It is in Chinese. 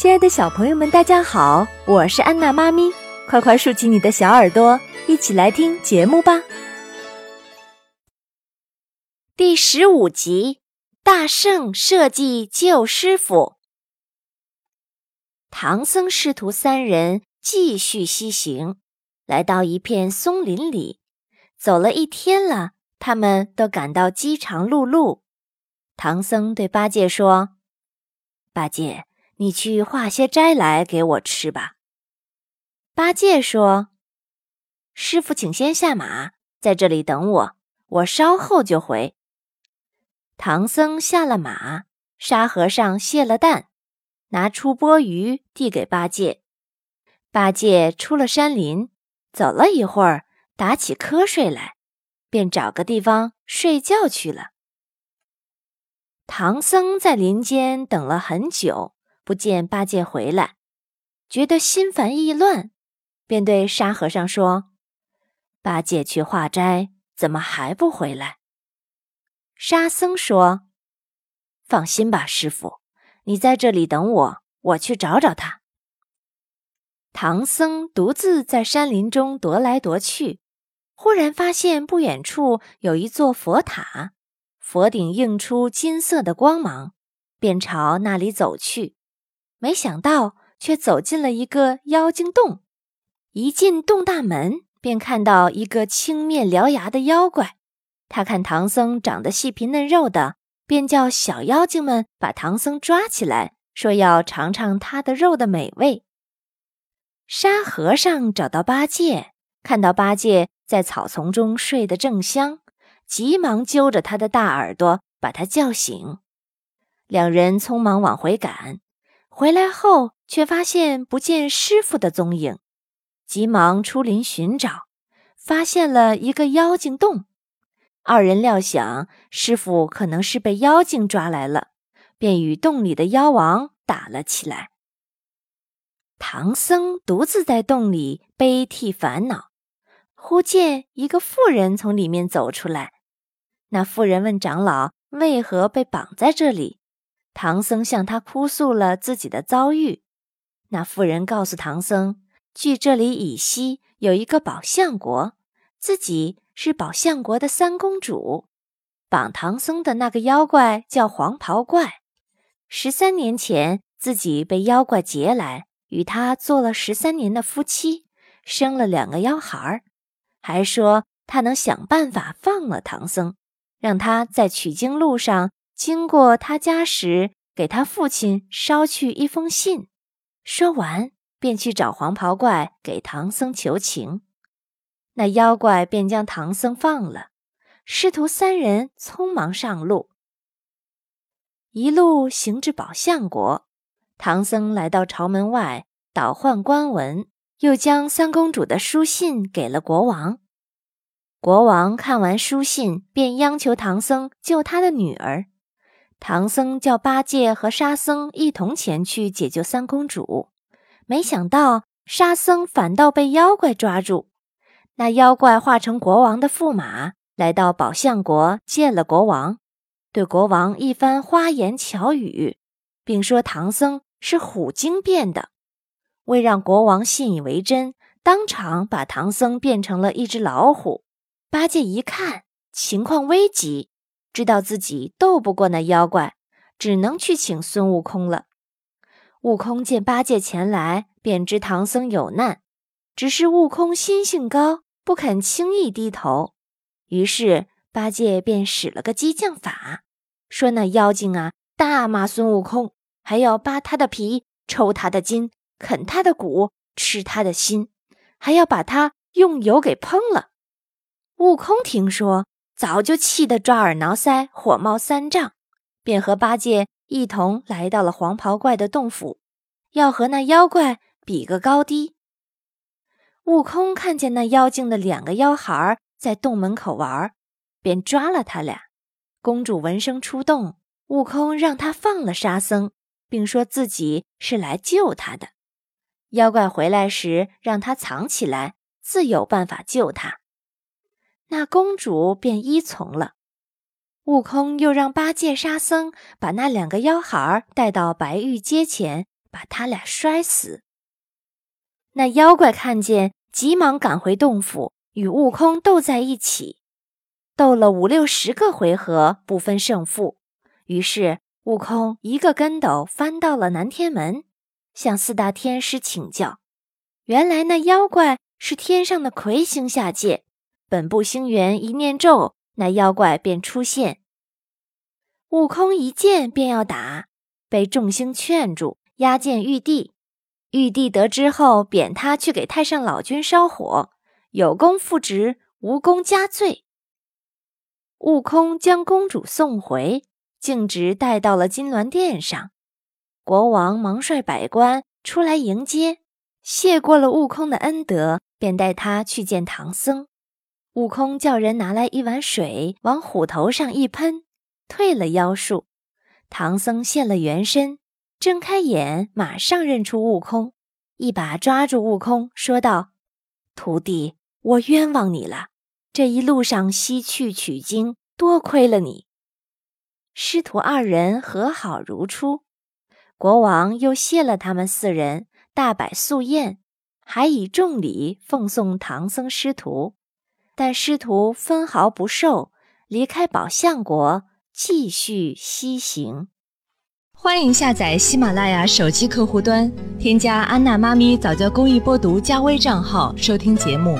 亲爱的小朋友们，大家好，我是安娜妈咪，快快竖起你的小耳朵，一起来听节目吧。第十五集：大圣设计救师傅。唐僧师徒三人继续西行，来到一片松林里，走了一天了，他们都感到饥肠辘辘。唐僧对八戒说：“八戒。”你去化些斋来给我吃吧。八戒说：“师傅，请先下马，在这里等我，我稍后就回。”唐僧下了马，沙和尚卸了担，拿出钵盂递给八戒。八戒出了山林，走了一会儿，打起瞌睡来，便找个地方睡觉去了。唐僧在林间等了很久。不见八戒回来，觉得心烦意乱，便对沙和尚说：“八戒去化斋，怎么还不回来？”沙僧说：“放心吧，师傅，你在这里等我，我去找找他。”唐僧独自在山林中踱来踱去，忽然发现不远处有一座佛塔，佛顶映出金色的光芒，便朝那里走去。没想到，却走进了一个妖精洞。一进洞大门，便看到一个青面獠牙的妖怪。他看唐僧长得细皮嫩肉的，便叫小妖精们把唐僧抓起来，说要尝尝他的肉的美味。沙和尚找到八戒，看到八戒在草丛中睡得正香，急忙揪着他的大耳朵，把他叫醒。两人匆忙往回赶。回来后，却发现不见师傅的踪影，急忙出林寻找，发现了一个妖精洞。二人料想师傅可能是被妖精抓来了，便与洞里的妖王打了起来。唐僧独自在洞里悲涕烦恼，忽见一个妇人从里面走出来。那妇人问长老：“为何被绑在这里？”唐僧向他哭诉了自己的遭遇，那妇人告诉唐僧，距这里以西有一个宝象国，自己是宝象国的三公主。绑唐僧的那个妖怪叫黄袍怪，十三年前自己被妖怪劫来，与他做了十三年的夫妻，生了两个妖孩儿，还说他能想办法放了唐僧，让他在取经路上。经过他家时，给他父亲捎去一封信。说完，便去找黄袍怪给唐僧求情。那妖怪便将唐僧放了。师徒三人匆忙上路，一路行至宝象国。唐僧来到朝门外，倒换官文，又将三公主的书信给了国王。国王看完书信，便央求唐僧救他的女儿。唐僧叫八戒和沙僧一同前去解救三公主，没想到沙僧反倒被妖怪抓住。那妖怪化成国王的驸马，来到宝象国见了国王，对国王一番花言巧语，并说唐僧是虎精变的。为让国王信以为真，当场把唐僧变成了一只老虎。八戒一看情况危急。知道自己斗不过那妖怪，只能去请孙悟空了。悟空见八戒前来，便知唐僧有难，只是悟空心性高，不肯轻易低头。于是八戒便使了个激将法，说那妖精啊，大骂孙悟空，还要扒他的皮、抽他的筋、啃他的骨、吃他的心，还要把他用油给烹了。悟空听说。早就气得抓耳挠腮，火冒三丈，便和八戒一同来到了黄袍怪的洞府，要和那妖怪比个高低。悟空看见那妖精的两个妖孩在洞门口玩，便抓了他俩。公主闻声出动，悟空让他放了沙僧，并说自己是来救他的。妖怪回来时，让他藏起来，自有办法救他。那公主便依从了。悟空又让八戒、沙僧把那两个妖孩带到白玉阶前，把他俩摔死。那妖怪看见，急忙赶回洞府，与悟空斗在一起，斗了五六十个回合，不分胜负。于是悟空一个跟斗翻到了南天门，向四大天师请教。原来那妖怪是天上的魁星下界，本部星元一念咒，那妖怪便出现。悟空一见便要打，被众星劝住，押见玉帝。玉帝得知后，贬他去给太上老君烧火，有功复职，无功加罪。悟空将公主送回，径直带到了金銮殿上。国王忙率百官出来迎接，谢过了悟空的恩德，便带他去见唐僧。悟空叫人拿来一碗水，往虎头上一喷，退了妖术。唐僧现了原身。睁开眼，马上认出悟空，一把抓住悟空，说道：“徒弟，我冤枉你了。这一路上西去取经，多亏了你。”师徒二人和好如初。国王又谢了他们四人，大摆素宴，还以重礼奉送唐僧师徒。但师徒分毫不受，离开宝象国，继续西行。欢迎下载喜马拉雅手机客户端，添加安娜妈咪早教公益播读加微账号收听节目。